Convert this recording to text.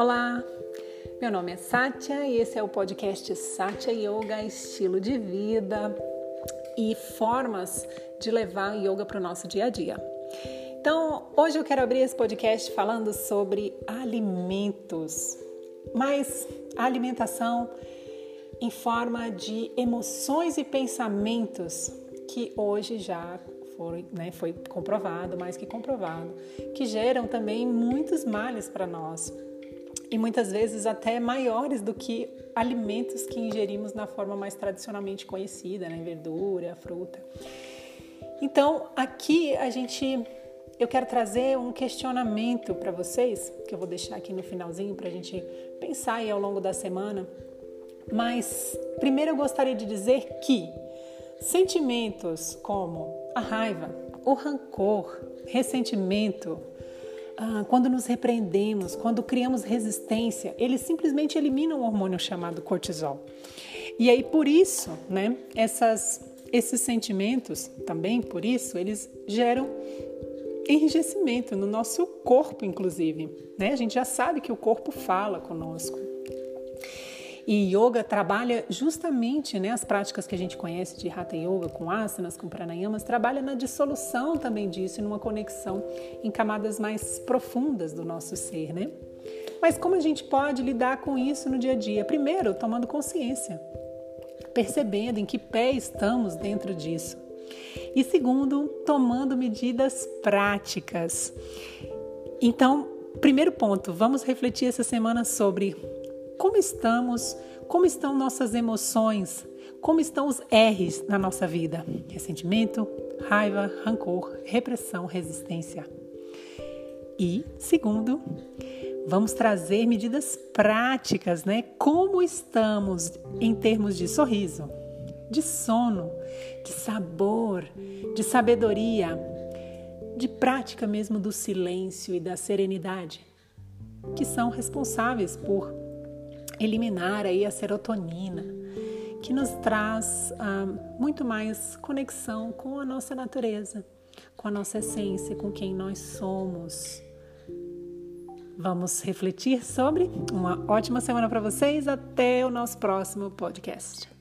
Olá, meu nome é Sátia e esse é o podcast Sátia Yoga Estilo de Vida e formas de levar yoga para o nosso dia a dia. Então, hoje eu quero abrir esse podcast falando sobre alimentos, mas a alimentação em forma de emoções e pensamentos que hoje já foi, né, foi comprovado, mais que comprovado, que geram também muitos males para nós e muitas vezes até maiores do que alimentos que ingerimos na forma mais tradicionalmente conhecida, né, verdura, fruta. Então, aqui a gente eu quero trazer um questionamento para vocês, que eu vou deixar aqui no finalzinho para a gente pensar aí ao longo da semana. Mas primeiro eu gostaria de dizer que Sentimentos como a raiva, o rancor, ressentimento, ah, quando nos repreendemos, quando criamos resistência, eles simplesmente eliminam o hormônio chamado cortisol. E aí por isso, né, essas, esses sentimentos, também por isso, eles geram enrijecimento no nosso corpo, inclusive. Né? A gente já sabe que o corpo fala conosco. E yoga trabalha justamente né, as práticas que a gente conhece de Hatha Yoga, com asanas, com pranayamas, trabalha na dissolução também disso, numa conexão em camadas mais profundas do nosso ser, né? Mas como a gente pode lidar com isso no dia a dia? Primeiro, tomando consciência, percebendo em que pé estamos dentro disso. E segundo, tomando medidas práticas. Então, primeiro ponto, vamos refletir essa semana sobre como estamos? Como estão nossas emoções? Como estão os R's na nossa vida? Ressentimento, raiva, rancor, repressão, resistência. E, segundo, vamos trazer medidas práticas, né? Como estamos em termos de sorriso, de sono, de sabor, de sabedoria, de prática mesmo do silêncio e da serenidade, que são responsáveis por eliminar aí a serotonina, que nos traz ah, muito mais conexão com a nossa natureza, com a nossa essência, com quem nós somos. Vamos refletir sobre. Uma ótima semana para vocês. Até o nosso próximo podcast.